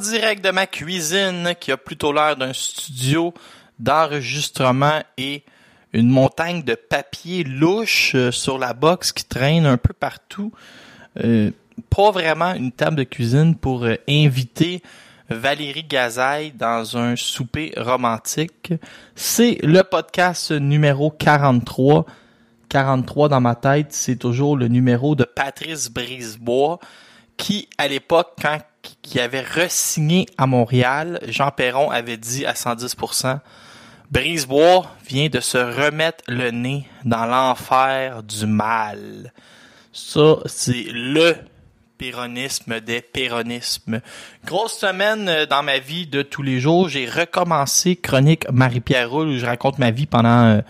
Direct de ma cuisine, qui a plutôt l'air d'un studio d'enregistrement et une montagne de papier louche euh, sur la box qui traîne un peu partout. Euh, pas vraiment une table de cuisine pour euh, inviter Valérie Gazaille dans un souper romantique. C'est le podcast numéro 43. 43 dans ma tête, c'est toujours le numéro de Patrice Brisebois qui, à l'époque, quand qui avait resigné à Montréal, Jean Perron avait dit à 110%, Brisebois vient de se remettre le nez dans l'enfer du mal. Ça, c'est le péronisme des péronismes. Grosse semaine euh, dans ma vie de tous les jours. J'ai recommencé Chronique Marie-Pierre Roule où je raconte ma vie pendant euh,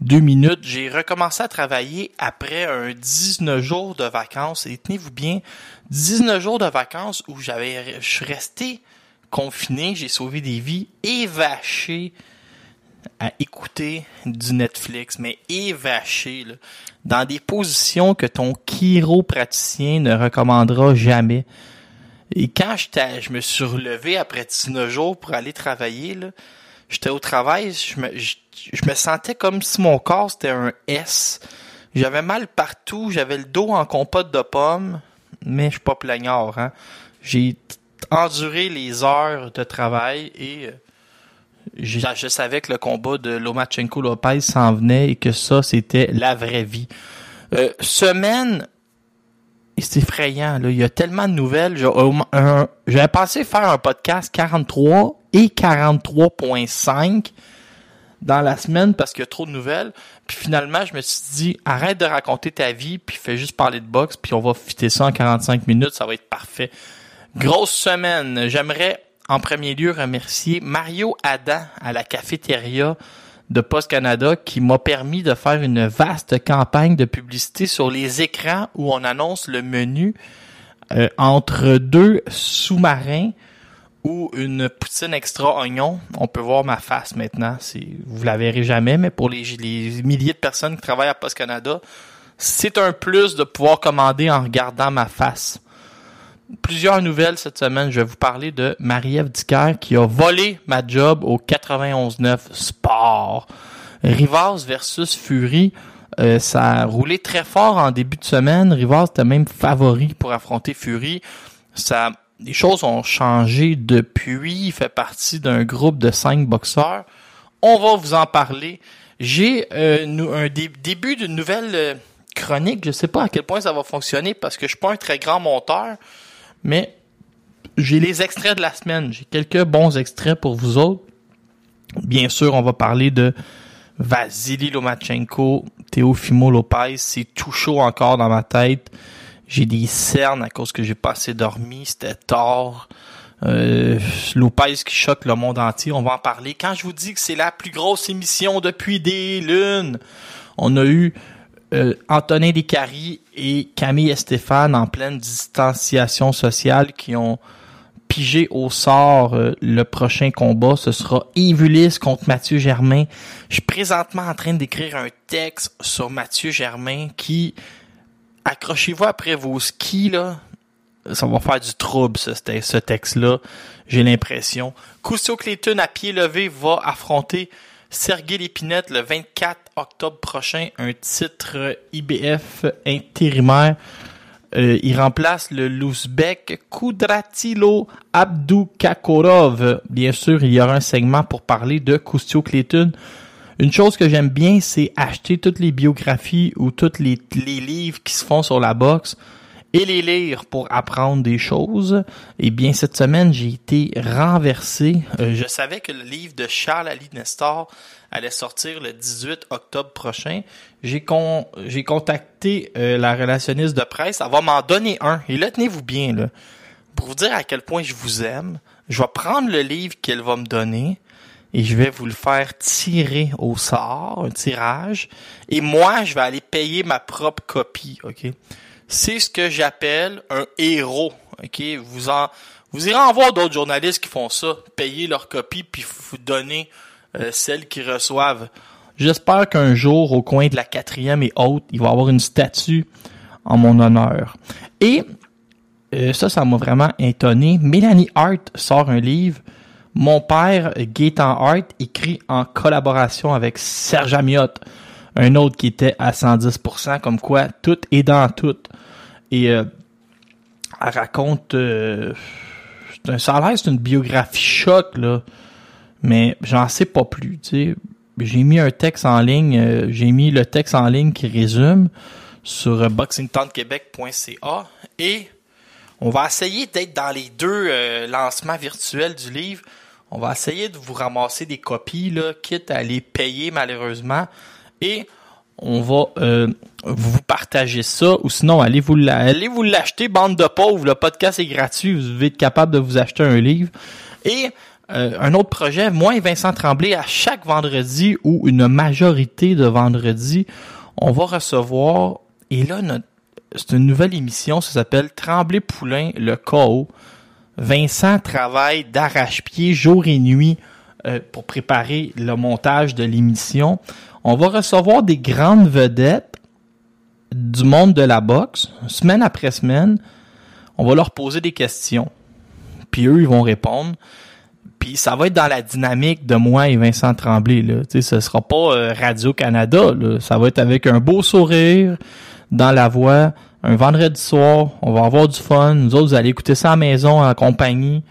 deux minutes. J'ai recommencé à travailler après un 19 jours de vacances. Et tenez-vous bien, 19 jours de vacances où j'avais, je suis resté confiné, j'ai sauvé des vies, évaché à écouter du Netflix, mais évaché, là, dans des positions que ton chiropraticien ne recommandera jamais. Et quand je me suis relevé après 19 jours pour aller travailler, là, j'étais au travail, je me, je, je me sentais comme si mon corps c'était un S. J'avais mal partout, j'avais le dos en compote de pommes, mais je suis pas plaignard. Hein. J'ai enduré les heures de travail et euh, je, je savais que le combat de Lomachenko Lopez s'en venait et que ça c'était la vraie vie. Euh, semaine c'est effrayant. Il y a tellement de nouvelles. J'avais pensé faire un podcast 43 et 43.5 dans la semaine parce qu'il y a trop de nouvelles. Puis finalement, je me suis dit, arrête de raconter ta vie, puis fais juste parler de boxe, puis on va fitter ça en 45 minutes, ça va être parfait. Grosse semaine. J'aimerais en premier lieu remercier Mario Adam à la cafétéria de Post Canada qui m'a permis de faire une vaste campagne de publicité sur les écrans où on annonce le menu euh, entre deux sous-marins ou une poutine extra oignon. On peut voir ma face maintenant. Vous la verrez jamais, mais pour les, les milliers de personnes qui travaillent à Post Canada, c'est un plus de pouvoir commander en regardant ma face. Plusieurs nouvelles cette semaine. Je vais vous parler de Marie-Ève Dicker qui a volé ma job au 91.9 Sport. Rivas versus Fury. Euh, ça a roulé très fort en début de semaine. Rivas était même favori pour affronter Fury. Ça, les choses ont changé depuis. Il fait partie d'un groupe de cinq boxeurs. On va vous en parler. J'ai euh, un dé- début d'une nouvelle euh, chronique. Je sais pas à quel point ça va fonctionner parce que je suis pas un très grand monteur, mais j'ai les extraits de la semaine. J'ai quelques bons extraits pour vous autres. Bien sûr, on va parler de Vasily Lomachenko, Teofimo Lopez. C'est tout chaud encore dans ma tête. J'ai des cernes à cause que j'ai pas assez dormi. C'était tard. Euh, Lopez qui choque le monde entier. On va en parler. Quand je vous dis que c'est la plus grosse émission depuis des lunes, on a eu euh, Antonin Descaries et Camille Estéphane en pleine distanciation sociale qui ont pigé au sort euh, le prochain combat. Ce sera Yves Ulysse contre Mathieu Germain. Je suis présentement en train d'écrire un texte sur Mathieu Germain qui, accrochez-vous après vos skis, là. Ça va faire du trouble, ce, texte-là. J'ai l'impression. Custio Clayton à pied levé va affronter Sergei Lépinette le 24 octobre prochain, un titre IBF intérimaire. Euh, il remplace le l'ouzbek Kudratilo Abdukakorov. Bien sûr, il y aura un segment pour parler de Kustio Clayton. Une chose que j'aime bien, c'est acheter toutes les biographies ou tous les, les livres qui se font sur la boxe et les lire pour apprendre des choses. Eh bien, cette semaine, j'ai été renversé. Euh, je savais que le livre de Charles Ali Nestor allait sortir le 18 octobre prochain. J'ai con, j'ai contacté euh, la relationniste de presse. Elle va m'en donner un. Et là, tenez-vous bien, là. Pour vous dire à quel point je vous aime, je vais prendre le livre qu'elle va me donner et je vais vous le faire tirer au sort, un tirage. Et moi, je vais aller payer ma propre copie, OK? C'est ce que j'appelle un héros. Vous irez en voir d'autres journalistes qui font ça, payer leur copie puis vous donner euh, celle qu'ils reçoivent. J'espère qu'un jour, au coin de la quatrième et haute, il va y avoir une statue en mon honneur. Et euh, ça, ça m'a vraiment étonné. Mélanie Hart sort un livre. Mon père, Gaétan Hart, écrit en collaboration avec Serge Amiotte, un autre qui était à 110%, comme quoi tout est dans tout. Et euh, elle raconte... Euh, ça a l'air c'est une biographie choc, là. Mais j'en sais pas plus, tu sais. J'ai mis un texte en ligne, euh, j'ai mis le texte en ligne qui résume sur boxingtownquebec.ca et on va essayer d'être dans les deux lancements virtuels du livre. On va essayer de vous ramasser des copies, là, quitte à les payer malheureusement. Et on va vous partager ça ou sinon allez vous allez vous l'acheter bande de pauvres. Le podcast est gratuit. Vous devez être capable de vous acheter un livre. Et euh, un autre projet moi et Vincent Tremblay à chaque vendredi ou une majorité de vendredis on va recevoir et là c'est une nouvelle émission ça s'appelle Tremblay Poulain le chaos Vincent travaille d'arrache-pied jour et nuit euh, pour préparer le montage de l'émission. On va recevoir des grandes vedettes du monde de la boxe, semaine après semaine. On va leur poser des questions. Puis eux, ils vont répondre. Puis ça va être dans la dynamique de moi et Vincent Tremblay. Là. sais, ce sera pas euh, Radio-Canada. Ça va être avec un beau sourire dans la voix. Un vendredi soir, on va avoir du fun. Nous autres, vous allez écouter ça à la maison en compagnie.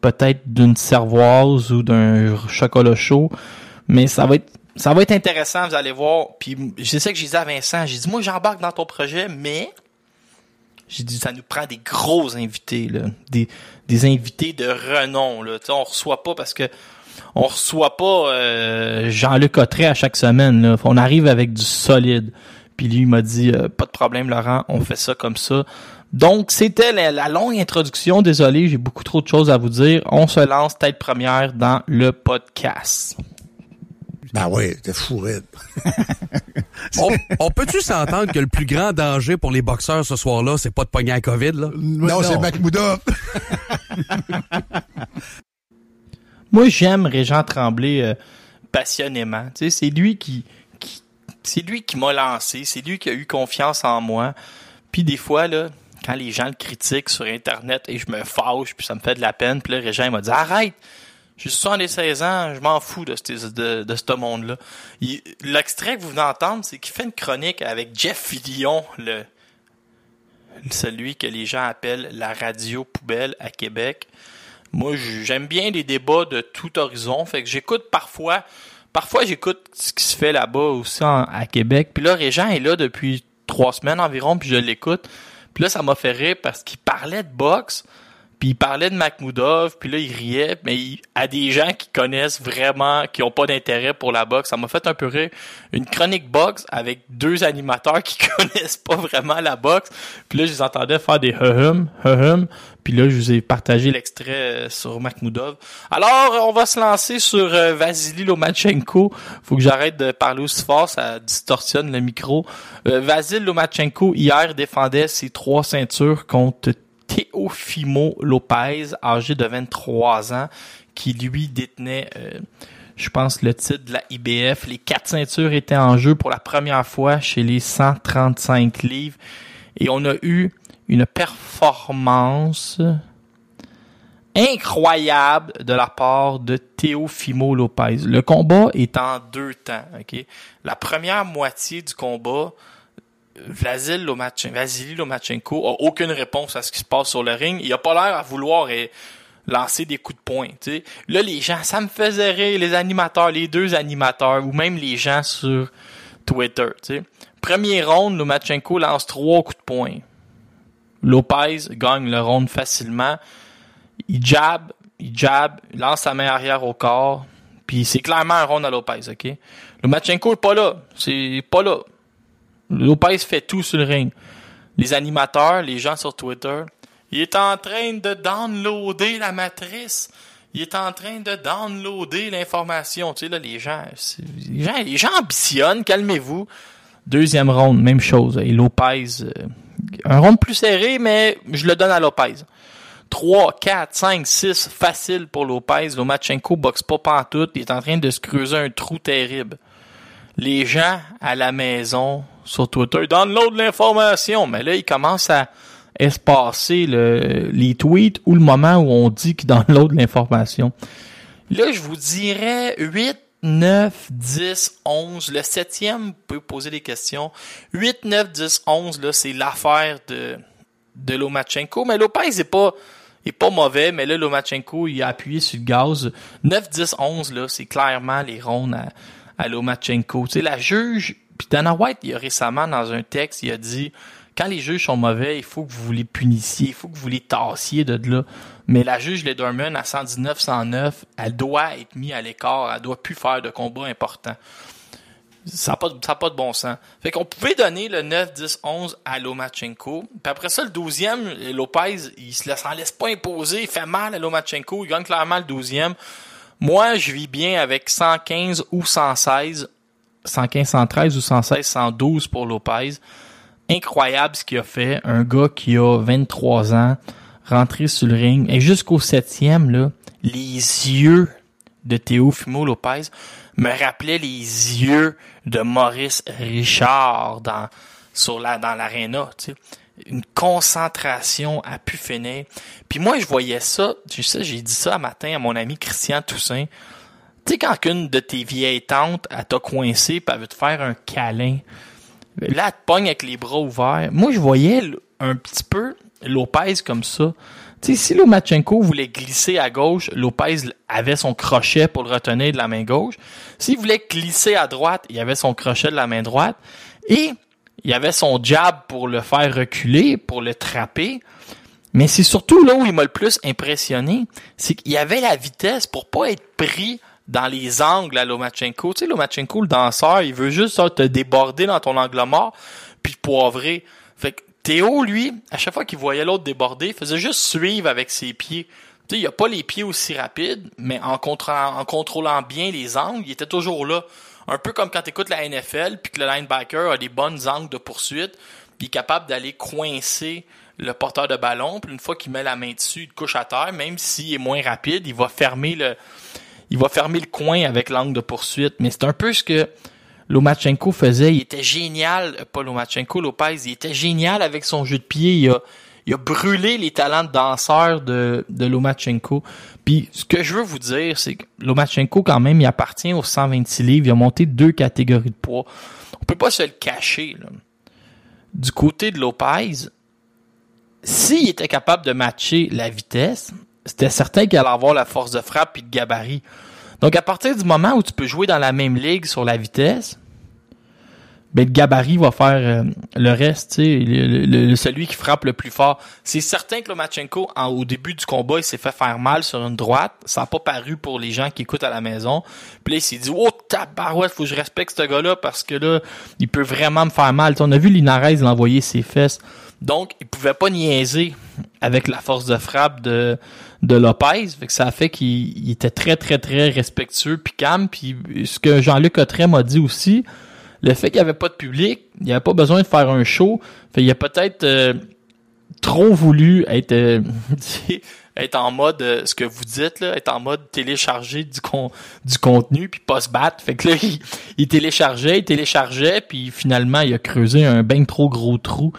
Peut-être d'une cervoise ou d'un chocolat chaud. Mais ça va être ça va être intéressant, vous allez voir. Puis je sais que j'ai dit à Vincent, j'ai dit moi j'embarque dans ton projet, mais j'ai dit ça nous prend des gros invités là, des, des invités de renom là. sais, on reçoit pas parce que on reçoit pas euh, Jean-Luc Autrey à chaque semaine là. On arrive avec du solide. Puis lui il m'a dit euh, pas de problème Laurent, on fait ça comme ça. Donc c'était la, longue introduction. Désolé, j'ai beaucoup trop de choses à vous dire. On se lance tête première dans le podcast. Ben oui, t'es fou, on, on peut-tu s'entendre que le plus grand danger pour les boxeurs ce soir-là, c'est pas de pogner la COVID, là? Non, c'est Macmouda. Moi, j'aime Régent Tremblay euh, passionnément. Tu sais, c'est lui qui, qui c'est lui qui m'a lancé, c'est lui qui a eu confiance en moi. Puis des fois, là, quand les gens le critiquent sur Internet et je me fâche, puis ça me fait de la peine, puis là, Régent, il m'a dit « Arrête! » J'ai 76 ans, je m'en fous de, ce, de, de ce monde-là. L'extrait que vous venez d'entendre, c'est qu'il fait une chronique avec Jeff Fillion, le celui que les gens appellent la radio poubelle à Québec. Moi, j'aime bien les débats de tout horizon, fait que j'écoute parfois, parfois j'écoute ce qui se fait là-bas aussi à Québec. Puis là, Régent est là depuis trois semaines environ, puis je l'écoute. Puis là, ça m'a fait rire parce qu'il parlait de boxe, puis il parlait de Makhmoudov, puis là il riait, mais il, à des gens qui connaissent vraiment, qui ont pas d'intérêt pour la boxe, ça m'a fait un peu rire. Une chronique boxe avec deux animateurs qui connaissent pas vraiment la boxe. Puis là je les entendais faire des hum hum Puis là je vous ai partagé l'extrait euh, sur Makhmoudov. Alors on va se lancer sur euh, Vasily Lomachenko. Faut que j'arrête de parler aussi fort, ça distorsionne le micro. Euh, Vasily Lomachenko hier défendait ses trois ceintures contre Teofimo Lopez, âgé de 23 ans, qui lui détenait, euh, je pense, le titre de la IBF. Les quatre ceintures étaient en jeu pour la première fois chez les 135 livres. Et on a eu une performance incroyable de la part de Teofimo Lopez. Le combat est en deux temps. La première moitié du combat, Vasil Lomachenko, Vasily Lomachenko a aucune réponse à ce qui se passe sur le ring. Il a pas l'air à vouloir lancer des coups de poing. Là, les gens, ça me faisait rire, les animateurs, les deux animateurs, ou même les gens sur Twitter. Premier round, Lomachenko lance trois coups de poing. Lopez gagne le round facilement. Il jab, il jab, il lance sa main arrière au corps. Puis c'est clairement un round à Lopez, OK? Lomachenko est pas là. C'est pas là. Lopez fait tout sur le ring. Les animateurs, les gens sur Twitter, il est en train de downloader la matrice. Il est en train de downloader l'information. Tu sais, là, les gens, les gens, ambitionnent, calmez-vous. Deuxième round, même chose. Et Lopez, euh, un round plus serré, mais je le donne à Lopez. 3, 4, 5, 6, facile pour Lopez. Lomachenko boxe pas pantoute. Il est en train de se creuser un trou terrible. Les gens à la maison, sur Twitter, ils download l'information. Mais là, ils commencent à espacer le, les tweets ou le moment où on dit qu'ils download l'information. Là, je vous dirais 8, 9, 10, 11. Le septième peut poser des questions. 8, 9, 10, 11, là, c'est l'affaire de, de Lomachenko. Mais Lopez est pas, est pas mauvais, mais là, Lomachenko, il a appuyé sur le gaz. 9, 10, 11, là, c'est clairement les rondes à, à Lomachenko. Tu sais, la juge, puis Dana White, il a récemment, dans un texte, il a dit, quand les juges sont mauvais, il faut que vous les punissiez, il faut que vous les tassiez de là. Mais la juge Lederman, à 119-109, elle doit être mise à l'écart, elle doit plus faire de combat important. Ça n'a pas, de bon sens. Fait qu'on pouvait donner le 9, 10, 11 à Lomachenko. Puis après ça, le 12e, Lopez, il se laisse, laisse pas imposer. Il fait mal à Lomachenko. Il gagne clairement le 12e. Moi, je vis bien avec 115 ou 116. 115, 113 ou 116, 112 pour Lopez. Incroyable ce qu'il a fait. Un gars qui a 23 ans, rentré sur le ring. Et jusqu'au septième, là, les yeux de Théo Fimo Lopez me rappelaient les yeux de Maurice Richard dans, sur la, dans l'aréna, tu sais. Une concentration à pu. Puis moi, je voyais ça, tu sais, j'ai dit ça un matin à mon ami Christian Toussaint. Tu sais, quand une de tes vieilles tantes, elle t'a coincé, puis elle veut te faire un câlin. Là, elle te pogne avec les bras ouverts. Moi, je voyais un petit peu Lopez comme ça. Tu sais, si Lomachenko voulait glisser à gauche, Lopez avait son crochet pour le retenir de la main gauche. S'il voulait glisser à droite, il avait son crochet de la main droite. Et il avait son jab pour le faire reculer, pour le trapper. Mais c'est surtout là où il m'a le plus impressionné, c'est qu'il avait la vitesse pour pas être pris dans les angles à Lomachenko. Tu sais, Lomachenko, le danseur, il veut juste te déborder dans ton angle mort, puis poivrer. Fait que Théo, lui, à chaque fois qu'il voyait l'autre déborder, il faisait juste suivre avec ses pieds. Tu sais, il a pas les pieds aussi rapides, mais en contrôlant bien les angles, il était toujours là. Un peu comme quand tu écoutes la NFL, puis que le linebacker a des bonnes angles de poursuite, est capable d'aller coincer le porteur de ballon, puis une fois qu'il met la main dessus, il couche à terre, même s'il est moins rapide, il va fermer le, il va fermer le coin avec l'angle de poursuite. Mais c'est un peu ce que Lomachenko faisait. Il était génial, pas Lomachenko, Lopez, il était génial avec son jeu de pied. Il a, il a brûlé les talents de danseur de, de Lomachenko. Puis ce que je veux vous dire, c'est que Lomachenko, quand même, il appartient aux 126 livres. Il a monté deux catégories de poids. On peut pas se le cacher. Du côté de Lopez, s'il était capable de matcher la vitesse, c'était certain qu'il allait avoir la force de frappe et de gabarit. Donc, à partir du moment où tu peux jouer dans la même ligue sur la vitesse, ben, le gabarit va faire euh, le reste, tu sais, le- le- celui qui frappe le plus fort. C'est certain que Lomachenko, en, au début du combat, il s'est fait faire mal sur une droite. Ça n'a pas paru pour les gens qui écoutent à la maison. Puis là, il s'est dit, oh, tabarouette, faut que je respecte ce gars-là parce que là, il peut vraiment me faire mal. On a vu Linares l'envoyer ses fesses. Donc, il pouvait pas niaiser avec la force de frappe de, de Lopez. Fait que ça a fait qu'il il était très, très, très respectueux puis calme. Puis ce que Jean-Luc Autrey m'a dit aussi, le fait qu'il n'y avait pas de public, il n'y avait pas besoin de faire un show. Fait il a peut-être euh, trop voulu être, euh, être en mode, euh, ce que vous dites, là, être en mode télécharger du, con, du contenu puis pas se battre. Fait que là, il, il téléchargeait, il téléchargeait, puis finalement, il a creusé un ben trop gros trou.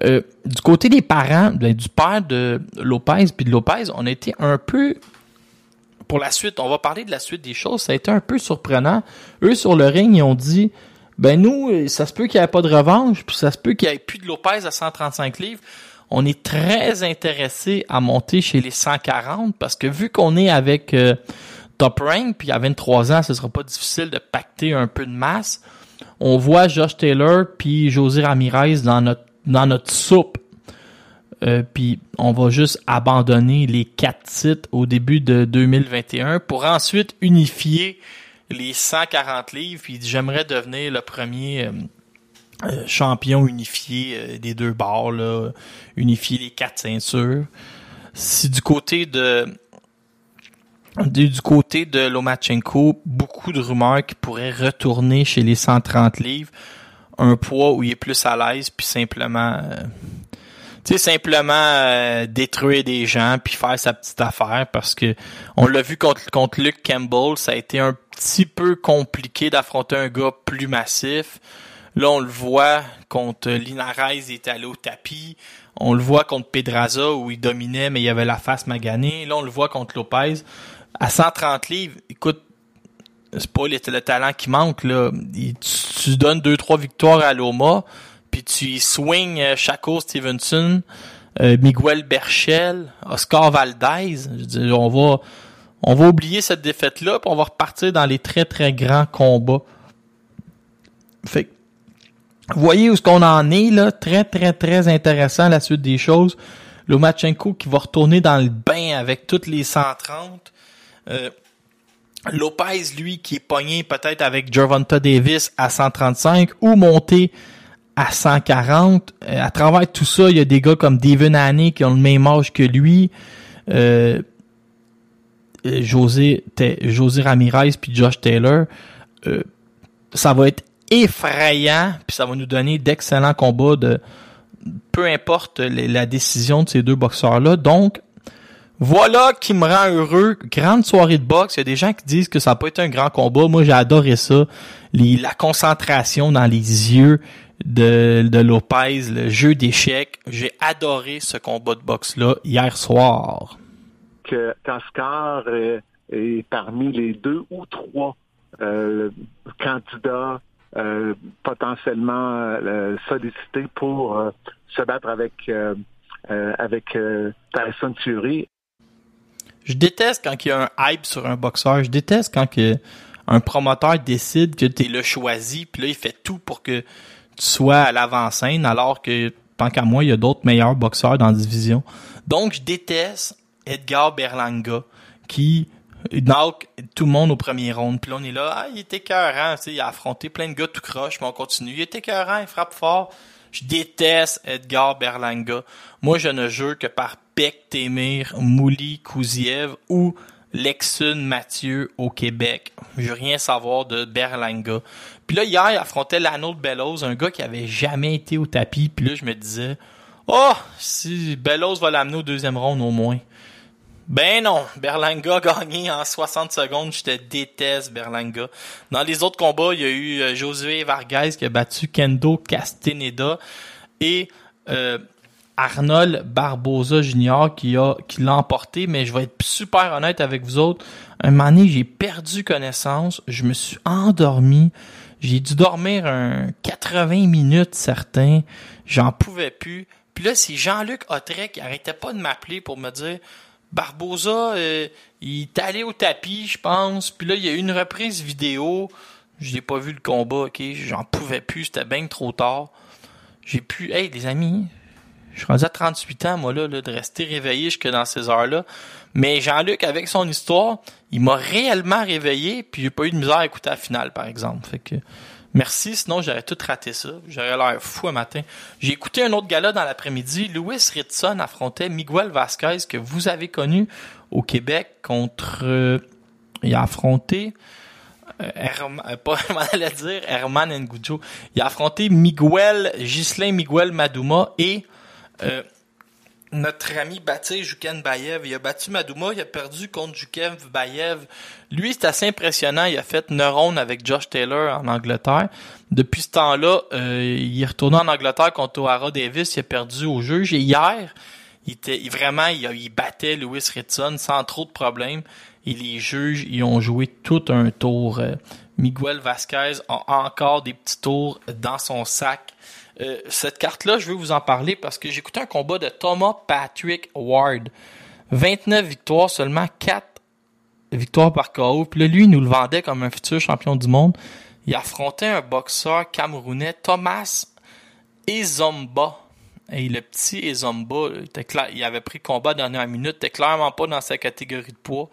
Du côté des parents, ben, du père de Lopez puis de Lopez, on été un peu pour la suite, on va parler de la suite des choses. Ça a été un peu surprenant. Eux, sur le ring, ils ont dit, ben nous, ça se peut qu'il n'y ait pas de revanche, puis ça se peut qu'il n'y ait plus de Lopez à 135 livres. on est très intéressé à monter chez les 140 parce que vu qu'on est avec euh, Top Rank, puis à 23 ans, ce sera pas difficile de pacter un peu de masse. On voit Josh Taylor puis José Ramirez dans notre dans notre soupe. Euh, puis on va juste abandonner les quatre titres au début de 2021 pour ensuite unifier les 140 livres. Puis j'aimerais devenir le premier euh, euh, champion unifié euh, des deux bords, là, unifier les quatre ceintures. Si du côté de du, côté de Lomachenko, beaucoup de rumeurs qui pourrait retourner chez les 130 livres, un poids où il est plus à l'aise, puis simplement tu sais, simplement euh, détruire des gens puis faire sa petite affaire parce que on l'a vu contre, contre Luke Campbell, ça a été un petit peu compliqué d'affronter un gars plus massif. Là, on le voit contre Linares, il est allé au tapis. On le voit contre Pedraza où il dominait, mais il avait la face maganée. Là, on le voit contre Lopez. À 130 livres, écoute, c'est pas le, le talent qui manque, là. Tu, tu donnes deux, trois victoires à Loma, tu swings euh, Chaco Stevenson, euh, Miguel Berchel, Oscar Valdez. On va, oublier cette défaite-là, puis on va repartir dans les très, très grands combats. Fait que, voyez où ce qu'on en est, là? Très, très, très intéressant, la suite des choses. Lomachenko qui va retourner dans le bain avec toutes les 130. Euh, Lopez, lui, qui est pogné peut-être avec Gervonta Davis à 135 ou monté à 140. Euh, à travers tout ça, il y a des gars comme Devin Haney qui ont le même âge que lui. Euh, euh, José, Ramirez puis Josh Taylor. Ça va être effrayant puis ça va nous donner d'excellents combats de peu importe la décision de ces deux boxeurs-là. Donc, voilà qui me rend heureux. Grande soirée de boxe. Il y a des gens qui disent que ça n'a pas été un grand combat. Moi, j'ai adoré ça. La concentration dans les yeux de, de Lopez, le jeu d'échecs. J'ai adoré ce combat de boxe-là hier soir. que qu'Oscar est, est parmi les deux ou trois euh, candidats euh, potentiellement euh, sollicités pour se battre avec avec Tyson Fury. Je déteste quand il y a un hype sur un boxeur. Je déteste quand que un promoteur décide que tu es le choisi, puis là, il fait tout pour que tu sois à l'avant-scène, alors que, tant qu'à moi, il y a d'autres meilleurs boxeurs dans la division. Donc, je déteste Edgar Berlanga, qui knock tout le monde au premier round. Puis là, on est là, ah, il était écœurant, tu sais, il a affronté plein de gars tout croche, mais on continue. Il était écœurant, il frappe fort. Je déteste Edgar Berlanga. Moi, je ne jure que par Beck Temir, Mouli Kouziev ou Lexun Mathieu au Québec. Je veux rien savoir de Berlanga. Puis là, hier, il affrontait Lano de Bellows, un gars qui avait jamais été au tapis. Puis là, je me disais, oh, si Bellows va l'amener au deuxième round au moins. Ben non, Berlanga a gagné en 60 secondes. Je te déteste, Berlanga. Dans les autres combats, il y a eu euh, Josué Vargas qui a battu Kendo Castaneda et euh, Arnold Barbosa Jr. qui a qui l'a emporté. Mais je vais être super honnête avec vous autres. Un moment donné, j'ai perdu connaissance. Je me suis endormi. J'ai dû dormir un 80 minutes certains. J'en pouvais plus. Puis là, c'est Jean-Luc Autrec qui arrêtait pas de m'appeler pour me dire Barbosa, euh, il est allé au tapis, je pense. Puis là, il y a eu une reprise vidéo. Je n'ai pas vu le combat, ok? J'en pouvais plus, c'était bien trop tard. J'ai pu. Hey, les amis, je suis rendu à 38 ans, moi, là, de rester réveillé jusque dans ces heures-là. Mais Jean-Luc, avec son histoire, il m'a réellement réveillé, puis j'ai pas eu de misère à écouter la finale, par exemple. Fait que merci, sinon j'aurais tout raté ça. J'aurais l'air fou un matin. J'ai écouté un autre gala dans l'après-midi. Louis Ritson affrontait Miguel Vasquez, que vous avez connu au Québec, contre... euh, il a affronté... euh, Herman, euh, pas dire, Herman Ngujo. Il a affronté Miguel, Ghislain Miguel Madouma et euh, notre ami Baptiste Juken Bayev. Il a battu Madouma, il a perdu contre Juken Bayev. Lui, c'est assez impressionnant. Il a fait neuron avec Josh Taylor en Angleterre. Depuis ce temps-là, euh, il est retourné en Angleterre contre O'Hara Davis. Il a perdu au juge. Et hier, il était il- vraiment, il battait Lewis Ritson sans trop de problèmes. Et les juges, ils ont joué tout un tour. Euh, Miguel Vasquez a encore des petits tours dans son sac. Euh, cette carte-là, je veux vous en parler parce que écouté un combat de Thomas Patrick Ward. 29 victoires, seulement 4 victoires par KO. Puis là, lui, il nous le vendait comme un futur champion du monde. Il affrontait un boxeur camerounais, Thomas Ezomba. Et le petit Ezomba, il avait pris combat dans minute, était clairement pas dans sa catégorie de poids.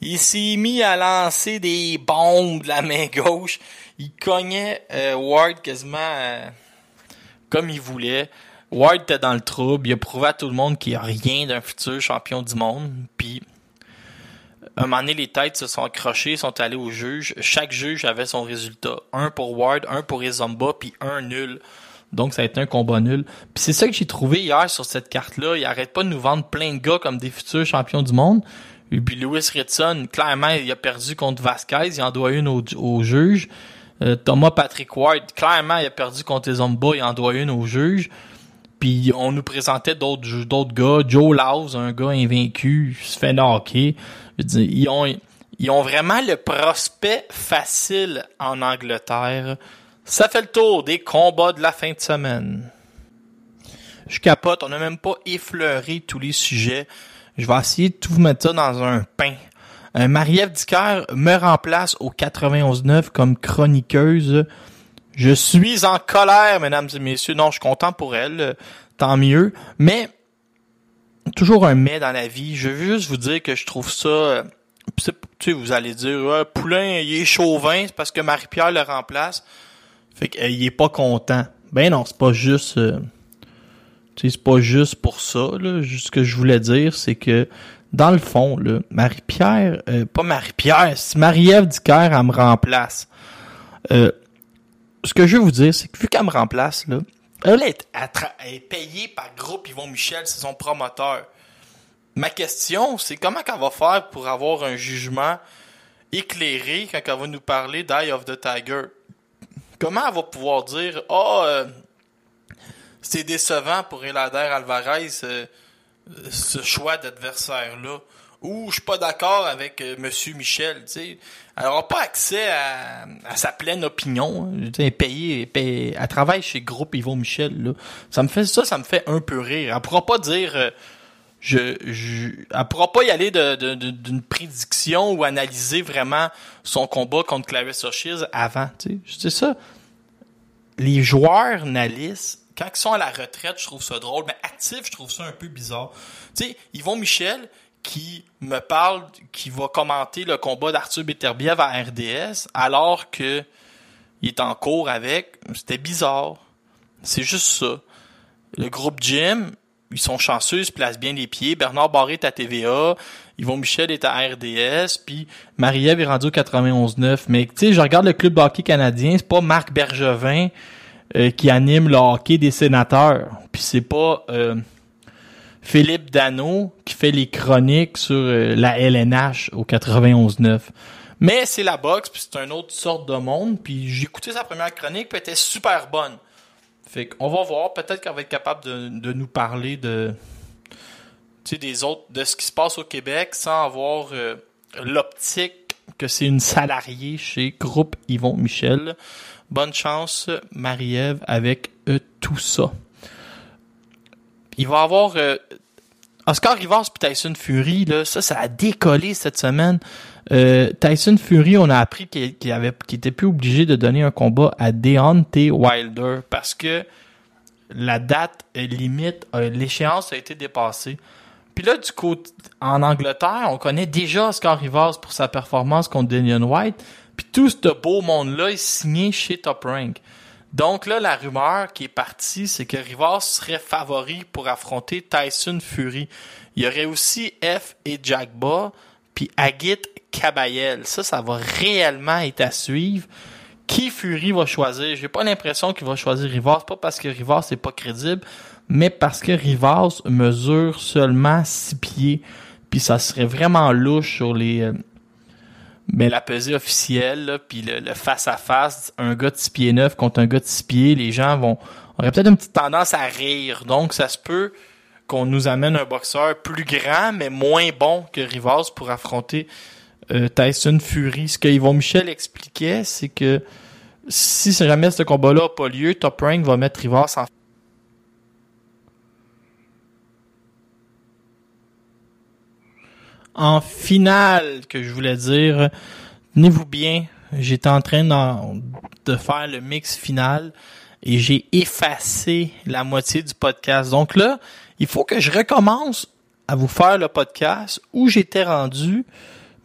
Il s'est mis à lancer des bombes de la main gauche. Il cognait euh, Ward quasiment euh, comme il voulait. Ward était dans le trouble. Il a prouvé à tout le monde qu'il n'y a rien d'un futur champion du monde. Puis, un moment donné, les têtes se sont accrochées, sont allées au juge. Chaque juge avait son résultat. Un pour Ward, un pour Izomba, puis un nul. Donc, ça a été un combat nul. Puis c'est ça que j'ai trouvé hier sur cette carte-là. Il arrête pas de nous vendre plein de gars comme des futurs champions du monde. Et puis Lewis Ritson, clairement, il a perdu contre Vasquez. Il en doit une au juge. Euh, Thomas Patrick Ward, clairement, il a perdu contre les Zomba. Il en doit une au juge. Puis on nous présentait d'autres d'autres gars. Joe Laws, un gars invaincu, se fait knocker. Ils ont, ils ont vraiment le prospect facile en Angleterre. Ça fait le tour des combats de la fin de semaine. Je capote, on n'a même pas effleuré tous les sujets. Je vais essayer de tout vous mettre ça dans un pain. Euh, Marie-Ève Dicker me remplace au 91.9 comme chroniqueuse. Je suis en colère, mesdames et messieurs. Non, je suis content pour elle. Tant mieux. Mais, toujours un mais dans la vie. Je veux juste vous dire que je trouve ça... euh, Tu sais, vous allez dire, Ouais, Poulain, il est chauvin, c'est parce que Marie-Pierre le remplace. Fait qu'il est pas content. Ben non, c'est pas juste... euh, c'est pas juste pour ça, là. Ce que je voulais dire, c'est que, dans le fond, là, Marie-Pierre, euh, pas Marie-Pierre, Marie-Ève Dicker, elle me remplace. Euh, ce que je veux vous dire, c'est que vu qu'elle me remplace, là, elle est, payée par Groupe Yvon Michel, c'est son promoteur. Ma question, c'est comment qu'elle va faire pour avoir un jugement éclairé quand elle va nous parler d'Eye of the Tiger? Comment elle va pouvoir dire, euh, c'est décevant pour Elader Alvarez euh, ce choix d'adversaire-là. Ou je suis pas d'accord avec euh, Monsieur Michel, tu sais. Elle n'aura pas accès à, à sa pleine opinion. hein. Elle est payée, elle travaille chez Groupe Yvon Michel, là. Ça me fait ça, ça me fait un peu rire. Elle pourra pas dire euh, je, je elle pourra pas y aller d'une prédiction ou analyser vraiment son combat contre Clarissa Shields avant, tu. C'est ça les joueurs analystes, quand ils sont à la retraite, je trouve ça drôle, mais actif, je trouve ça un peu bizarre. Tu sais, Yvon Michel, qui me parle, qui va commenter le combat d'Arthur Beterbiev à RDS, alors que il est en cours avec, c'était bizarre. C'est juste ça. Le groupe Jim, ils sont chanceux, ils se placent bien les pieds. Bernard Barré est à TVA, Yvon Michel est à RDS, puis Marie-Ève est rendue au 91-9. Mais tu sais, je regarde le club hockey canadien, c'est pas Marc Bergevin euh, qui anime le hockey des sénateurs. Puis c'est pas euh, Philippe Dano qui fait les chroniques sur euh, la LNH au 91-9. Mais c'est la boxe, puis c'est une autre sorte de monde. Puis j'ai écouté sa première chronique, puis elle était super bonne. Fait qu'on va voir, peut-être qu'elle va être capable de, nous parler de des autres, de ce qui se passe au Québec sans avoir l'optique que c'est une salariée chez Groupe Yvon Michel. Bonne chance, Marie-Ève, avec euh, tout ça. Il va y avoir euh, Oscar Rivas puis Tyson Fury, là, ça, ça a décollé cette semaine. Euh, Tyson Fury, on a appris qu'il qu'il avait, était plus obligé de donner un combat à Deontay Wilder parce que la date limite, l'échéance a été dépassée. Puis là, du côté, en Angleterre, on connaît déjà Oscar Rivas pour sa performance contre Daniel White. Puis tout ce beau monde-là est signé chez Top Rank. Donc là, la rumeur qui est partie, c'est que Rivas serait favori pour affronter Tyson Fury. Il y aurait aussi F et Jagba, puis Agit Kabayel. Ça, ça va réellement être à suivre. Qui Fury va choisir? J'ai pas l'impression qu'il va choisir Rivas, pas parce que Rivas n'est pas crédible, mais parce que Rivas mesure seulement 6 pieds. Puis ça serait vraiment louche sur les... mais la pesée officielle, puis le, le face-à-face, un gars de 6 pieds 9 contre un gars de 6 pieds, les gens vont auraient peut-être une petite tendance à rire. Donc, ça se peut qu'on nous amène un boxeur plus grand, mais moins bon que Rivas pour affronter euh, Tyson Fury. Ce que Yvon Michel expliquait, c'est que si jamais ce combat-là n'a pas lieu, Top Rank va mettre Rivas en en finale que je voulais dire. Tenez-vous bien, j'étais en train de faire le mix final et j'ai effacé la moitié du podcast. Donc là, il faut que je recommence à vous faire le podcast où j'étais rendu,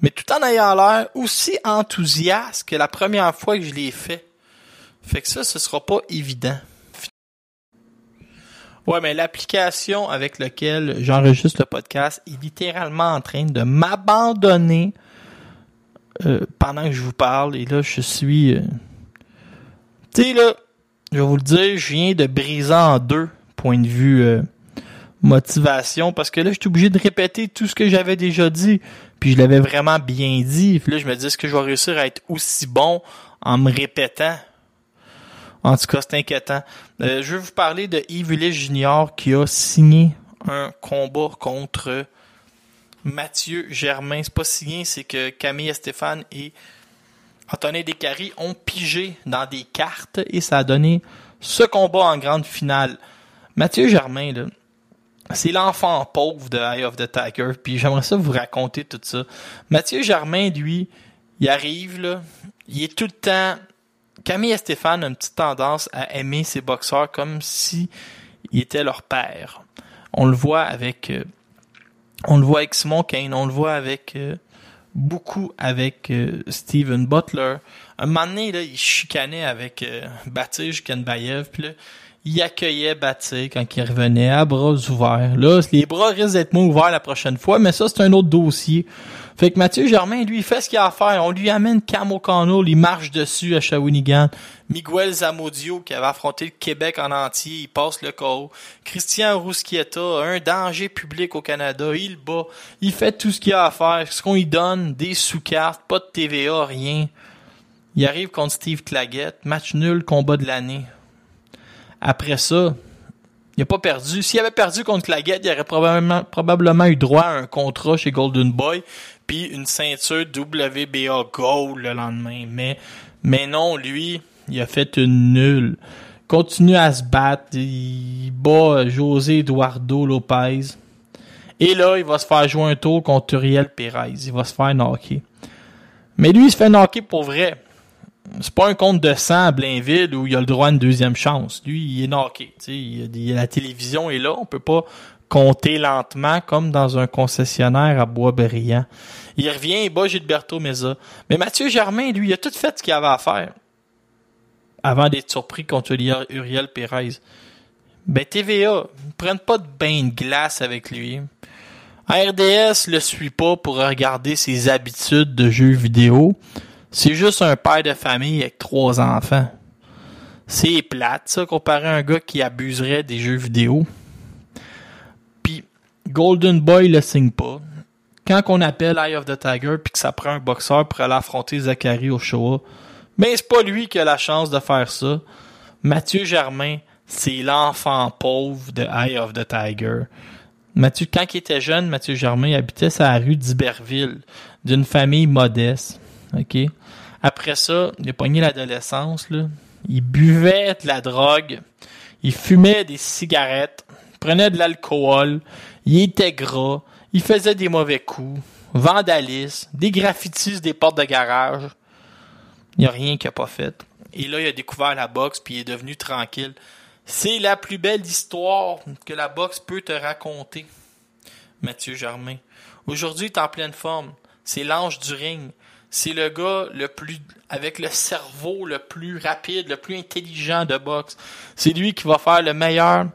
mais tout en ayant l'air aussi enthousiaste que la première fois que je l'ai fait. Fait que ça, ce sera pas évident. Ouais, mais l'application avec laquelle j'enregistre le podcast est littéralement en train de m'abandonner euh, pendant que je vous parle. Et là, je suis... euh, Tu sais, là, je vais vous le dire, je viens de briser en deux, point de vue euh, motivation, parce que là, je suis obligé de répéter tout ce que j'avais déjà dit. Puis je l'avais vraiment bien dit. Puis là, je me dis, est-ce que je vais réussir à être aussi bon en me répétant? En tout cas, c'est inquiétant. Euh, je vais vous parler de Yves Ulysse Junior qui a signé un combat contre Mathieu Germain. C'est pas signé, c'est que Camille Stéphane et Antonin Descaries ont pigé dans des cartes et ça a donné ce combat en grande finale. Mathieu Germain, là, c'est l'enfant pauvre de Eye of the Tiger, puis j'aimerais ça vous raconter tout ça. Mathieu Germain, lui, il arrive, là, il est tout le temps... Camille et Stéphane ont une petite tendance à aimer ses boxeurs comme si il était leur père. On le voit avec... euh, on le voit avec Simon Kane, on le voit avec... euh, beaucoup avec euh, Steven Butler. Un moment donné, là, il chicanait avec euh, Batij Kenbayev, il accueillait Batij quand il revenait à bras ouverts. Là, les bras risquent d'être moins ouverts la prochaine fois, mais ça, c'est un autre dossier. Fait que Mathieu Germain, lui, il fait ce qu'il a à faire. On lui amène Cam O'Connell, il marche dessus à Shawinigan. Miguel Zamudio, qui avait affronté le Québec en entier, il passe le KO. Christian Ruschietta, un danger public au Canada, il bat. Il fait tout ce qu'il a à faire. Ce qu'on lui donne, des sous-cartes, pas de TVA, rien. Il arrive contre Steve Claggett, match nul, combat de l'année. Après ça, il n'a pas perdu. S'il avait perdu contre Claggett, il aurait probablement, probablement eu droit à un contrat chez Golden Boy, puis une ceinture WBA Gold le lendemain. Mais, mais non, lui, il a fait une nulle. Continue à se battre. Il bat José Eduardo Lopez. Et là, il va se faire jouer un tour contre Uriel Perez. Il va se faire knocker. Mais lui, il se fait knocker pour vrai. C'est pas un compte de sang à Blainville où il a le droit à une deuxième chance. Lui, il est knocké. La télévision est là. On peut pas compter lentement comme dans un concessionnaire à Bois-Brillant. Il revient, il bat Gilberto Meza. Mais Mathieu Germain, lui, il a tout fait ce qu'il avait à faire avant d'être surpris contre Uri- Uriel Perez. Ben, TVA, ils prennent pas de bain de glace avec lui. RDS le suit pas pour regarder ses habitudes de jeux vidéo. C'est juste un père de famille avec trois enfants. C'est plate, ça, comparé à un gars qui abuserait des jeux vidéo. Puis, Golden Boy le signe pas. Quand on appelle Eye of the Tiger puis que ça prend un boxeur pour aller affronter Zachary Ochoa, mais c'est pas lui qui a la chance de faire ça. Mathieu Germain, c'est l'enfant pauvre de Eye of the Tiger. Mathieu, quand il était jeune, Mathieu Germain habitait sa rue d'Iberville, d'une famille modeste. Après ça, il a pogné l'adolescence. Il buvait de la drogue. Il fumait des cigarettes. Prenait de l'alcool. Il était gras. Il faisait des mauvais coups. Vandalisme. Des graffitis des portes de garage. Il n'y a rien qu'il n'a pas fait. Et là, il a découvert la boxe, puis il est devenu tranquille. C'est la plus belle histoire que la boxe peut te raconter, Mathieu Germain. Aujourd'hui, il est en pleine forme. C'est l'ange du ring. C'est le gars le plus, avec le cerveau le plus rapide, le plus intelligent de boxe. C'est lui qui va faire le meilleur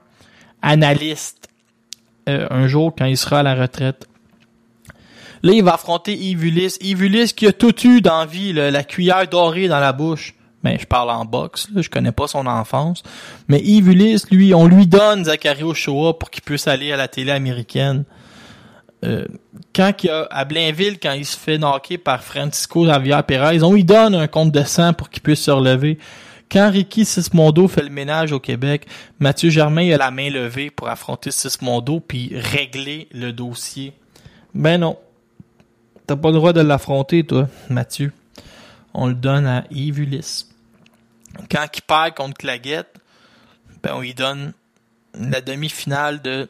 analyste euh, un jour quand il sera à la retraite. Là, il va affronter. Yves Ulysse qui a tout eu dans là, la cuillère dorée dans la bouche. Ben, je parle en boxe, là, je connais pas son enfance. Mais Ulysse, lui, on lui donne Zachary Ochoa pour qu'il puisse aller à la télé américaine. Euh, quand il à Blainville, quand il se fait knocker par Francisco Javier Perez, on lui donne un compte de sang pour qu'il puisse se relever. Quand Ricky Sismondo fait le ménage au Québec, Mathieu Germain a la main levée pour affronter Sismondo puis régler le dossier. Ben non. T'as pas le droit de l'affronter, toi, Mathieu. On le donne à Yves Ulysse. quand il perd contre Claguette, ben on lui donne la demi-finale de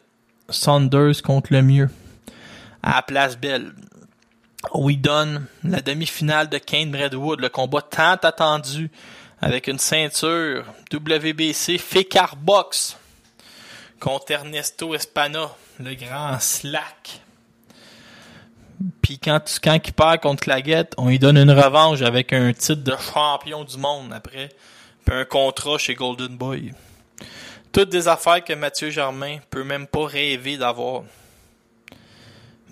Saunders contre le mieux à la place belle. On lui donne la demi-finale de Kane Redwood, le combat tant attendu avec une ceinture WBC Fécar Box contre Ernesto Espana, le grand slack. Puis quand, quand il perd contre Claguette, on lui donne une revanche avec un titre de champion du monde après, puis un contrat chez Golden Boy. Toutes des affaires que Mathieu Germain peut même pas rêver d'avoir.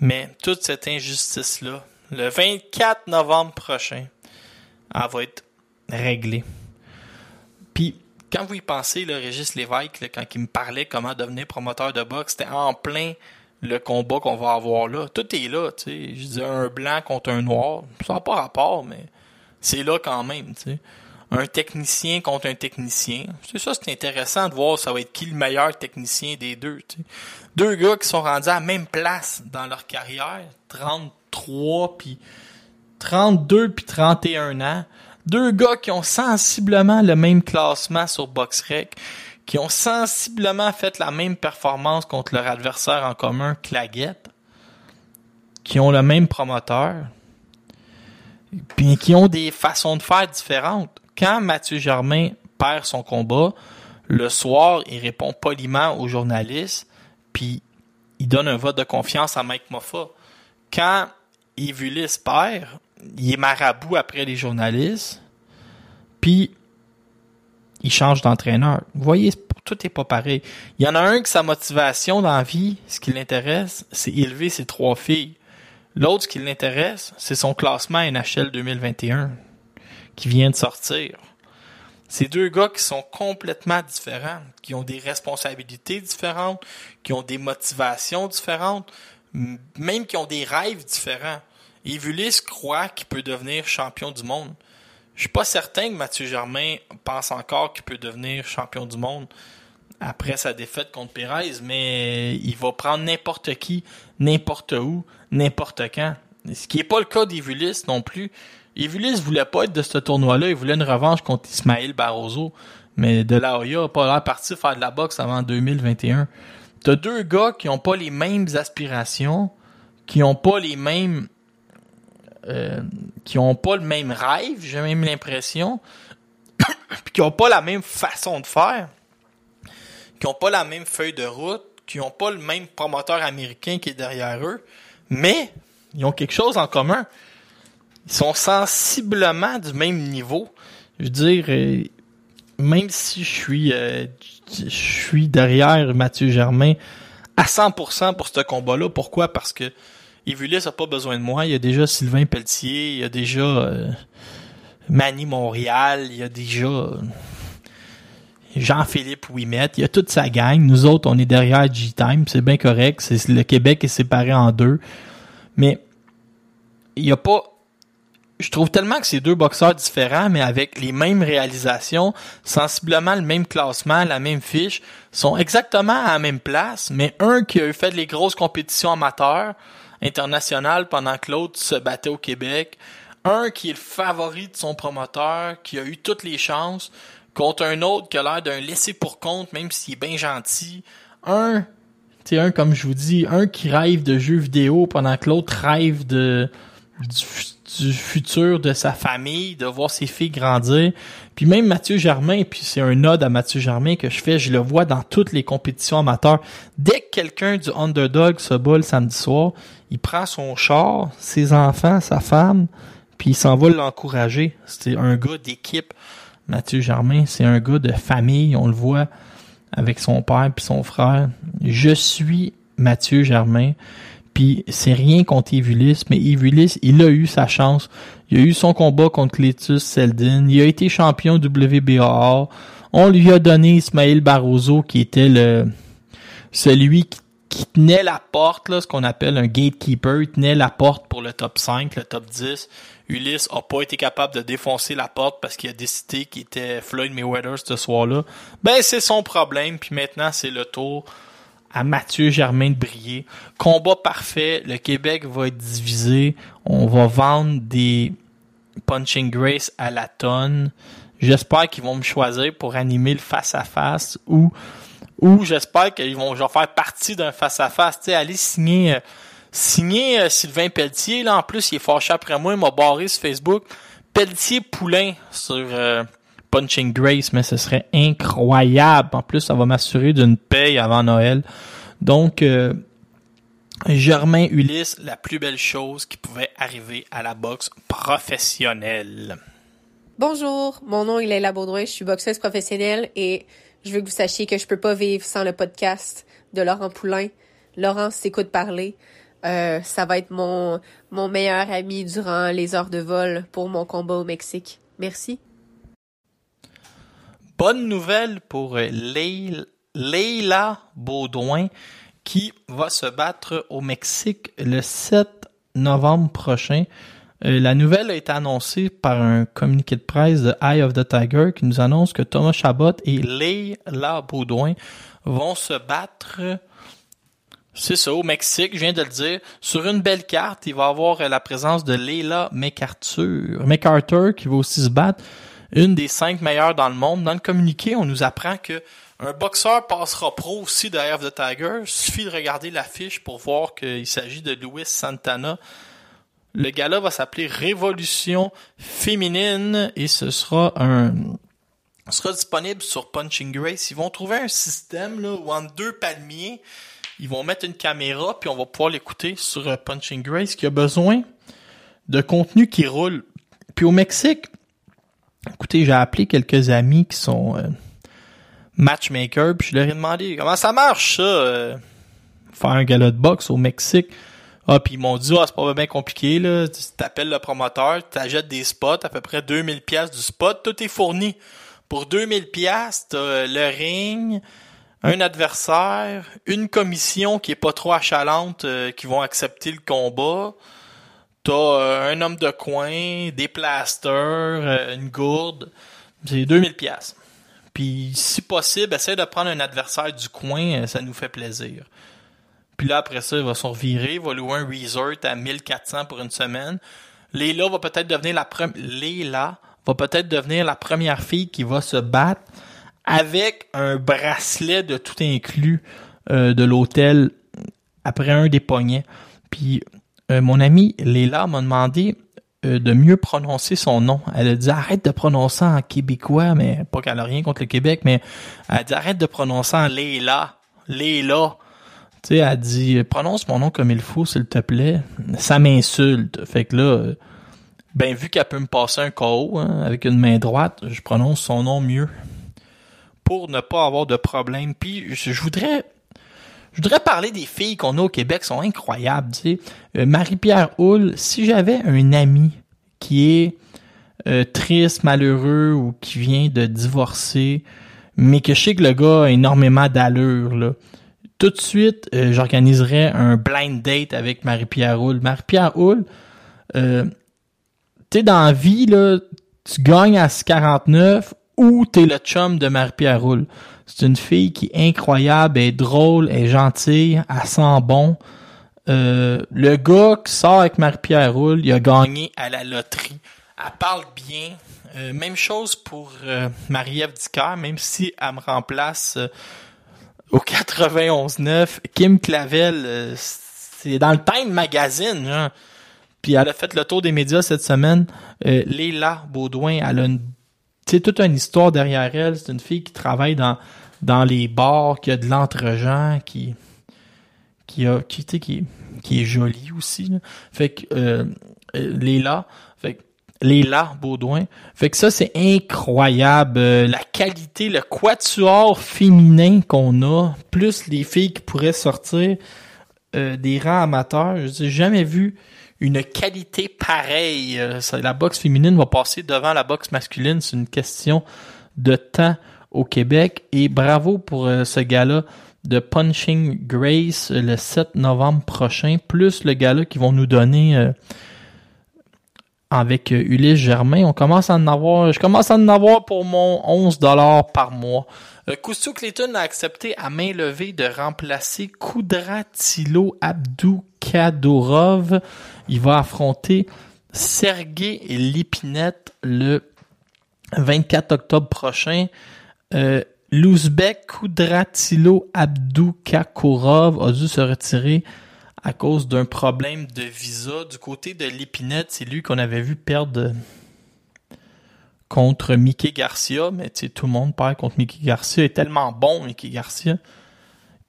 Mais toute cette injustice-là, le 24 novembre prochain, elle va être réglée. Puis, quand vous y pensez, le Régis Lévesque, quand il me parlait comment devenir promoteur de boxe, c'était en plein le combat qu'on va avoir là. Tout est là, tu sais. Je dis un blanc contre un noir. Ça n'a pas rapport, mais c'est là quand même, tu sais. Un technicien contre un technicien. C'est ça, c'est intéressant de voir ça va être qui le meilleur technicien des deux, tu. Deux gars qui sont rendus à la même place dans leur carrière, 33 puis 32 puis 31 ans. Deux gars qui ont sensiblement le même classement sur BoxRec, qui ont sensiblement fait la même performance contre leur adversaire en commun, Claguette, qui ont le même promoteur, puis qui ont des façons de faire différentes. Quand Mathieu Germain perd son combat, le soir, il répond poliment aux journalistes, puis il donne un vote de confiance à Mike Moffa. Quand Evulis perd, il est marabout après les journalistes, puis il change d'entraîneur. Vous voyez, tout est pas pareil. Il y en a un que sa motivation dans la vie, ce qui l'intéresse, c'est élever ses trois filles. L'autre, ce qui l'intéresse, c'est son classement NHL 2021 qui vient de sortir. C'est deux gars qui sont complètement différents, qui ont des responsabilités différentes, qui ont des motivations différentes, même qui ont des rêves différents. Evulis croit qu'il peut devenir champion du monde. Je suis pas certain que Mathieu Germain pense encore qu'il peut devenir champion du monde après sa défaite contre Pérez, mais il va prendre n'importe qui, n'importe où, n'importe quand. Ce qui n'est pas le cas d'Evulis non plus. Evulis voulait pas être de ce tournoi-là, il voulait une revanche contre Ismaël Barroso, mais De La Hoya n'a pas l'air parti faire de la boxe avant 2021. T'as deux gars qui ont pas les mêmes aspirations, qui ont pas les mêmes euh, qui ont pas le même rêve, j'ai même l'impression, puis qui ont pas la même façon de faire, qui ont pas la même feuille de route, qui ont pas le même promoteur américain qui est derrière eux, mais ils ont quelque chose en commun. Ils sont sensiblement du même niveau. Je veux dire, euh, même si je suis, euh, je suis derrière Mathieu Germain à 100% pour ce combat-là. Pourquoi? Parce que Evulis a pas besoin de moi. Il y a déjà Sylvain Pelletier, il y a déjà euh, Manny Montréal, il y a déjà Jean-Philippe Ouimet, il y a toute sa gang. Nous autres, on est derrière G-Time, c'est bien correct. Le Québec est séparé en deux. Mais il y a pas je trouve tellement que c'est deux boxeurs différents, mais avec les mêmes réalisations, sensiblement le même classement, la même fiche, sont exactement à la même place, mais un qui a eu fait les grosses compétitions amateurs, internationales, pendant que l'autre se battait au Québec. Un qui est le favori de son promoteur, qui a eu toutes les chances, contre un autre qui a l'air d'un laissé pour compte, même s'il est bien gentil. Un, tu un, comme je vous dis, un qui rêve de jeux vidéo pendant que l'autre rêve de, du, du futur de sa famille, de voir ses filles grandir. Puis même Mathieu Germain, puis c'est un ode à Mathieu Germain que je fais, je le vois dans toutes les compétitions amateurs. Dès que quelqu'un du underdog se bat le samedi soir, il prend son char, ses enfants, sa femme, puis il s'en va l'encourager. C'est un gars d'équipe. Mathieu Germain, c'est un gars de famille, on le voit avec son père puis son frère. Je suis Mathieu Germain. Puis c'est rien contre Evulis, mais Evulis, il a eu sa chance. Il a eu son combat contre Cletus Seldin. Il a été champion WBA. On lui a donné Ismaël Barroso, qui était le celui qui, tenait la porte, là, ce qu'on appelle un gatekeeper. Il tenait la porte pour le top 5, le top 10. Ulysse a pas été capable de défoncer la porte parce qu'il a décidé qu'il était Floyd Mayweather ce soir-là. Ben, c'est son problème. Puis maintenant, c'est le tour à Mathieu Germain de briller. Combat parfait, le Québec va être divisé, on va vendre des punching grace à la tonne. j'espère qu'ils vont me choisir pour animer le face-à-face ou ou j'espère qu'ils vont faire partie d'un face-à-face, tu sais, signer, euh, signer euh, Sylvain Pelletier, là, en plus, il est fâché après moi, il m'a barré sur Facebook, Pelletier Poulain sur euh, Punching Grace, mais ce serait incroyable. En plus, ça va m'assurer d'une paye avant Noël. Donc, Germain Ulysse, la plus belle chose qui pouvait arriver à la boxe professionnelle. Bonjour, mon nom est Leila Baudouin, je suis boxeuse professionnelle et je veux que vous sachiez que je peux pas vivre sans le podcast de Laurent Poulain. Laurent s'écoute parler. Euh, ça va être mon, mon meilleur ami durant les heures de vol pour mon combat au Mexique. Merci. Bonne nouvelle pour Leila Baudouin qui va se battre au Mexique le 7 novembre prochain. Euh, la nouvelle a été annoncée par un communiqué de presse de Eye of the Tiger qui nous annonce que Thomas Chabot et Leila Baudouin vont se battre, c'est ça, au Mexique, je viens de le dire. Sur une belle carte, il va y avoir la présence de Leila McArthur, McArthur qui va aussi se battre, une des cinq meilleures dans le monde. Dans le communiqué, on nous apprend que un boxeur passera pro aussi de Eye of the Tiger. Il suffit de regarder l'affiche pour voir qu'il s'agit de Luis Santana. Le gala va s'appeler Révolution féminine et ce sera un sera disponible sur Punching Grace. Ils vont trouver un système là où en deux palmiers, ils vont mettre une caméra puis on va pouvoir l'écouter sur euh, Punching Grace qui a besoin de contenu qui roule. Puis au Mexique, écoutez, j'ai appelé quelques amis qui sont euh, matchmakers puis je leur ai demandé comment ça marche ça euh, faire un gala de boxe au Mexique? Ah, puis ils m'ont dit, ah, c'est pas bien compliqué, là. Tu t'appelles le promoteur, tu t'achètes des spots, à peu près 2000 pièces du spot, tout est fourni. Pour 2000 pièces, t'as le ring, un adversaire, une commission qui est pas trop achalante, euh, qui vont accepter le combat. T'as euh, un homme de coin, des plasters, euh, une gourde. C'est 2000 pièces. Puis si possible, essaie de prendre un adversaire du coin, ça nous fait plaisir. Puis là, après ça, il va se revirer, il va louer un resort à 1400 pour une semaine. Léla va peut-être devenir la première, Léla va peut-être devenir la première fille qui va se battre avec un bracelet de tout inclus euh, de l'hôtel après un des poignets. Puis euh, mon ami Léla m'a demandé euh, de mieux prononcer son nom. Elle a dit arrête de prononcer en québécois, mais pas qu'elle a rien contre le Québec, mais elle a dit arrête de prononcer en Léla. Léla. Tu sais, elle dit prononce mon nom comme il faut, s'il te plaît. Ça m'insulte. Fait que là, ben vu qu'elle peut me passer un KO hein, avec une main droite, je prononce son nom mieux. Pour ne pas avoir de problème. Puis je, voudrais. Je voudrais parler des filles qu'on a au Québec, sont incroyables, tu sais. Euh, Marie-Pierre Houle, si j'avais un ami qui est euh, triste, malheureux ou qui vient de divorcer, mais que je sais que le gars a énormément d'allure, tout de suite, euh, j'organiserais un blind date avec Marie-Pierre Houle. Marie-Pierre Houle, euh, tu sais, dans la vie, là, tu gagnes à 49 ou t'es le chum de Marie-Pierre Houle. C'est une fille qui est incroyable, elle est drôle, elle est gentille, elle sent bon. Euh, le gars qui sort avec Marie-Pierre Houle, il a gagné à la loterie. Elle parle bien. même chose pour Marie-Ève Dicker, même si elle me remplace au 91.9, Kim Clavel, euh, c'est dans le Time Magazine, genre. Puis elle a fait le tour des médias cette semaine. Euh, Léla Baudouin, elle a une, tu toute une histoire derrière elle. C'est une fille qui travaille dans les bars, qui a de l'entre-gens, qui qui a qui, qui, qui est jolie aussi. Fait que euh, euh, Léla, fait Léla Baudouin. Fait que ça, c'est incroyable. Euh, la qualité, le quatuor féminin qu'on a, plus les filles qui pourraient sortir des rangs amateurs. Je n'ai jamais vu une qualité pareille. Euh, la boxe féminine va passer devant la boxe masculine. C'est une question de temps au Québec. Et bravo pour ce gars-là de Punching Grace le 7 novembre prochain, plus le gars-là qui vont nous donner avec euh, Ulysse Germain. On commence à en avoir, je commence à en avoir pour mon 11 dollars par mois. Euh, Clayton a accepté à main levée de remplacer Koudratilo Abdou Kadorov. Il va affronter Sergei Lipinette le 24 octobre prochain. Euh, L'Ouzbek Kudratilo Abdou Kakourov a dû se retirer à cause d'un problème de visa. Du côté de l'épinette, c'est lui qu'on avait vu perdre contre Mickey Garcia, mais tout le monde perd contre Mickey Garcia. Il est tellement bon, Mickey Garcia,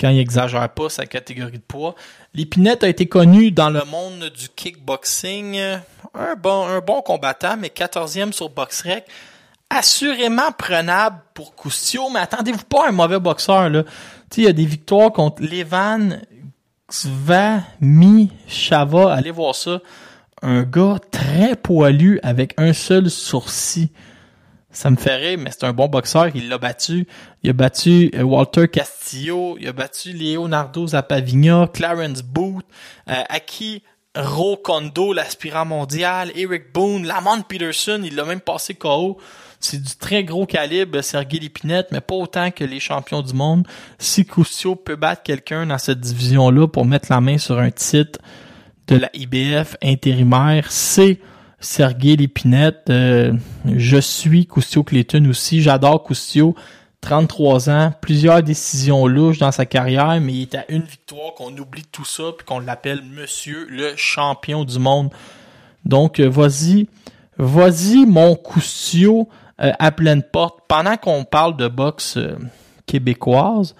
quand il exagère pas sa catégorie de poids. L'épinette a été connu dans le monde du kickboxing. Un bon, combattant, mais 14e sur BoxRec. Assurément prenable pour Coustio, mais attendez-vous pas un mauvais boxeur, là. Il y a des victoires contre Levan Svami Chava. Allez voir ça. Un gars très poilu avec un seul sourcil. Ça me fait rire, mais c'est un bon boxeur. Il l'a battu. Il a battu euh, Walter Castillo. Il a battu Leonardo Zapavigna, Clarence Booth, euh, Aki Rokondo, l'aspirant mondial, Eric Boone, Lamont Peterson. Il l'a même passé KO. C'est du très gros calibre, Sergei Lipinette, mais pas autant que les champions du monde. Si Custio peut battre quelqu'un dans cette division-là pour mettre la main sur un titre de la IBF intérimaire, c'est Sergei Lépinette. Euh, je suis Coustio Clayton aussi. J'adore Coustio. 33 ans, plusieurs décisions louches dans sa carrière, mais il est à une victoire qu'on oublie tout ça puis qu'on l'appelle Monsieur le champion du monde. Donc, euh, vas-y, vas-y mon Coustio euh, à pleine porte. Pendant qu'on parle de boxe québécoise,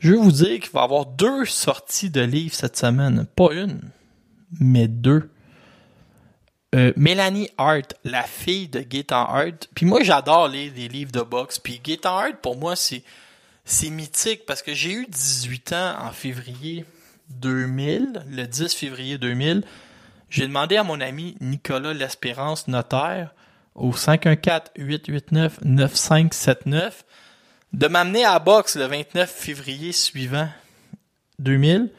je veux vous dire qu'il va y avoir deux sorties de livres cette semaine. Pas une, mais deux. Euh, Mélanie Hart, la fille de Gaetan Hart. Puis moi, j'adore lire des livres de boxe. Puis Gaetan Hart, pour moi, c'est mythique parce que j'ai eu 18 ans en février 2000, le 10 février 2000. J'ai demandé à mon ami Nicolas L'Espérance, notaire, au 514-889-9579, de m'amener à la boxe le 29 février suivant 2000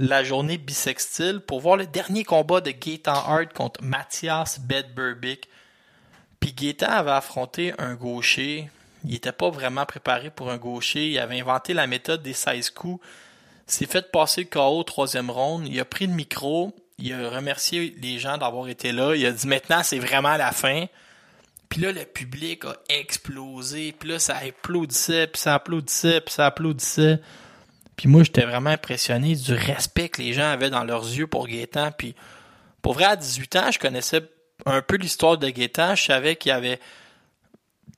la journée bisextile pour voir le dernier combat de Gaetan Hart contre Mathias Bedberbic. Puis Gaetan avait affronté un gaucher. Il n'était pas vraiment préparé pour un gaucher. Il avait inventé la méthode des 16 coups. S'est fait passer le KO au troisième round. Il a pris le micro. Il a remercié les gens d'avoir été là. Il a dit maintenant c'est vraiment la fin. Puis là, le public a explosé. Puis là, ça applaudissait, puis ça applaudissait, puis ça applaudissait. Puis moi, j'étais vraiment impressionné du respect que les gens avaient dans leurs yeux pour Gaétan. Puis pour vrai, à 18 ans, je connaissais un peu l'histoire de Gaétan. Je savais qu'il avait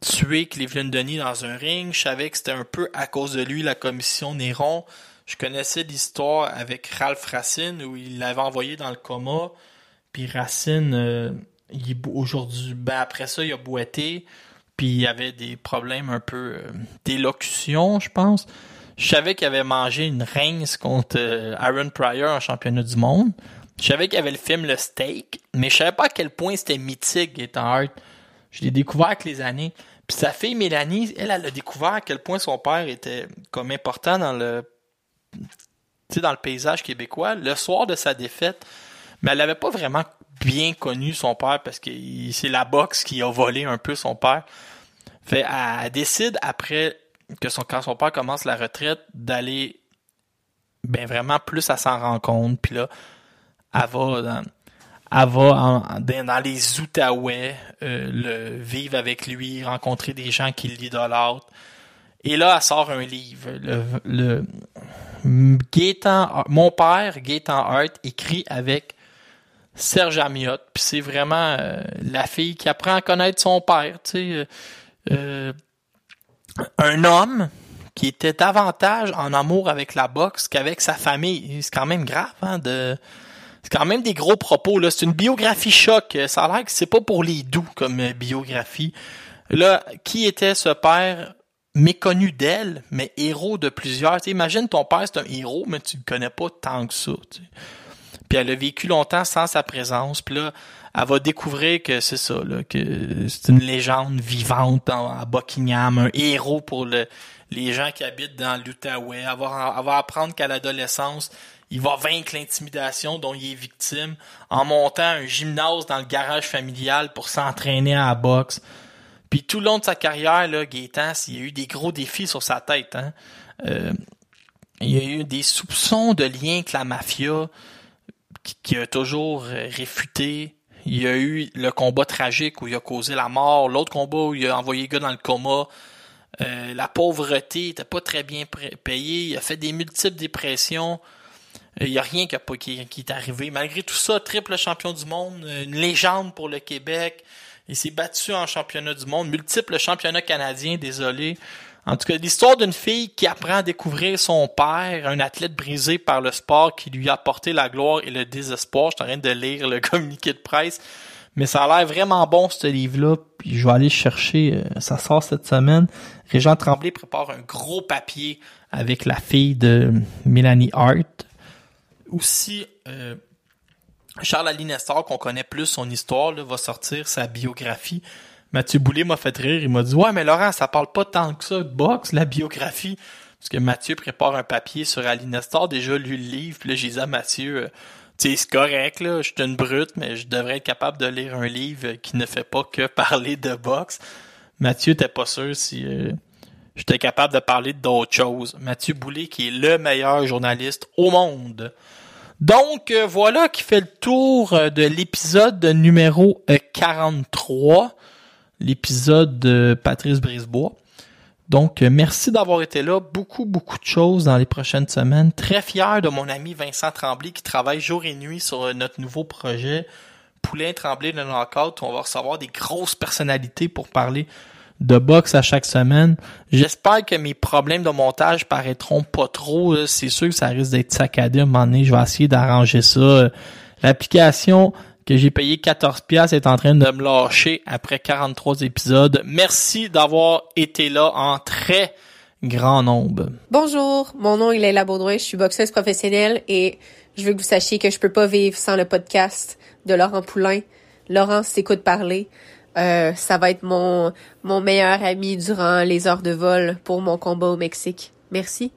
tué Cleveland Denis dans un ring. Je savais que c'était un peu à cause de lui la commission Néron. Je connaissais l'histoire avec Ralph Racine où il l'avait envoyé dans le coma. Puis Racine, euh, aujourd'hui, ben après ça, il a boité. Puis il avait des problèmes un peu euh, d'élocution, je pense. Je savais qu'il avait mangé une rince contre euh, Aaron Pryor en championnat du monde. Je savais qu'il y avait le film Le Steak, mais je savais pas à quel point c'était mythique Gaetan Hart. Je l'ai découvert avec les années. Puis sa fille Mélanie, elle, elle a découvert à quel point son père était comme important dans le dans le paysage québécois. Le soir de sa défaite, mais elle n'avait pas vraiment bien connu son père parce que c'est la boxe qui a volé un peu son père. Fait, elle décide après que son, quand son père commence la retraite, d'aller ben vraiment plus à s'en rendre. Puis là, elle va dans, elle va dans les Outaouais euh, vivre avec lui, rencontrer des gens qui l'idolâtrent. Et là, elle sort un livre. Le, mon père, Gaétan Hart, écrit avec Serge Amiotte. Puis c'est vraiment euh, la fille qui apprend à connaître son père. Tu sais, euh, euh un homme qui était davantage en amour avec la boxe qu'avec sa famille. C'est quand même grave, hein. C'est quand même des gros propos, là. C'est une biographie choc. Ça a l'air que c'est pas pour les doux comme biographie. Là, qui était ce père méconnu d'elle, mais héros de plusieurs? Imagine ton père, c'est un héros, mais tu le connais pas tant que ça. Puis elle a vécu longtemps sans sa présence. Puis là, elle va découvrir que c'est ça, là, que c'est une légende vivante à Buckingham, un héros pour le, les gens qui habitent dans l'Outaouais. Elle va, apprendre qu'à l'adolescence, il va vaincre l'intimidation dont il est victime en montant un gymnase dans le garage familial pour s'entraîner à la boxe. Puis tout le long de sa carrière, là, Gaétan, il y a eu des gros défis sur sa tête. Hein. Euh, il y a eu des soupçons de lien avec la mafia qui, qui a toujours réfuté Il y a eu le combat tragique où il a causé la mort, l'autre combat où il a envoyé le gars dans le coma. Euh, la pauvreté était pas très bien payée. Il a fait des multiples dépressions. Il n'y a rien qui, qui, qui, est arrivé. Malgré tout ça, triple champion du monde, une légende pour le Québec. Il s'est battu en championnat du monde, multiple championnat canadien, désolé. En tout cas, l'histoire d'une fille qui apprend à découvrir son père, un athlète brisé par le sport qui lui a apporté la gloire et le désespoir. Je suis en train de lire le communiqué de presse. Mais ça a l'air vraiment bon, ce livre-là. Puis je vais aller chercher. Euh, ça sort cette semaine. Régent Tremblay prépare un gros papier avec la fille de Mélanie Hart. Aussi, euh, Charles Alinestor, qu'on connaît plus son histoire, va sortir sa biographie. Mathieu Boulay m'a fait rire. Il m'a dit Ouais, mais Laurent, ça parle pas tant que ça de boxe, la biographie. Parce que Mathieu prépare un papier sur Alinestor, déjà lu le livre, puis là, j'ai dit à Mathieu euh, Tu sais, c'est correct, là, je suis une brute, mais je devrais être capable de lire un livre qui ne fait pas que parler de boxe. Mathieu t'es pas sûr si euh, j'étais capable de parler d'autres choses. Mathieu Boulay, qui est le meilleur journaliste au monde. Donc euh, voilà qui fait le tour de l'épisode numéro 43, euh, l'épisode de Patrice Brisebois. Donc merci d'avoir été là, beaucoup beaucoup de choses dans les prochaines semaines. Très fier de mon ami Vincent Tremblay qui travaille jour et nuit sur notre nouveau projet Poulain Tremblay de Knockout. On va recevoir des grosses personnalités pour parler de boxe à chaque semaine. J'espère que mes problèmes de montage paraîtront pas trop. C'est sûr que ça risque d'être saccadé à un moment donné. Je vais essayer d'arranger ça. L'application que j'ai payé 14 pièces est en train de me lâcher après 43 épisodes. Merci d'avoir été là en très grand nombre. Bonjour, mon nom est Leila Baudouin, je suis boxeuse professionnelle et je veux que vous sachiez que je peux pas vivre sans le podcast de Laurent Poulain. Laurent s'écoute parler. Euh, ça va être mon, mon meilleur ami durant les heures de vol pour mon combat au Mexique. Merci.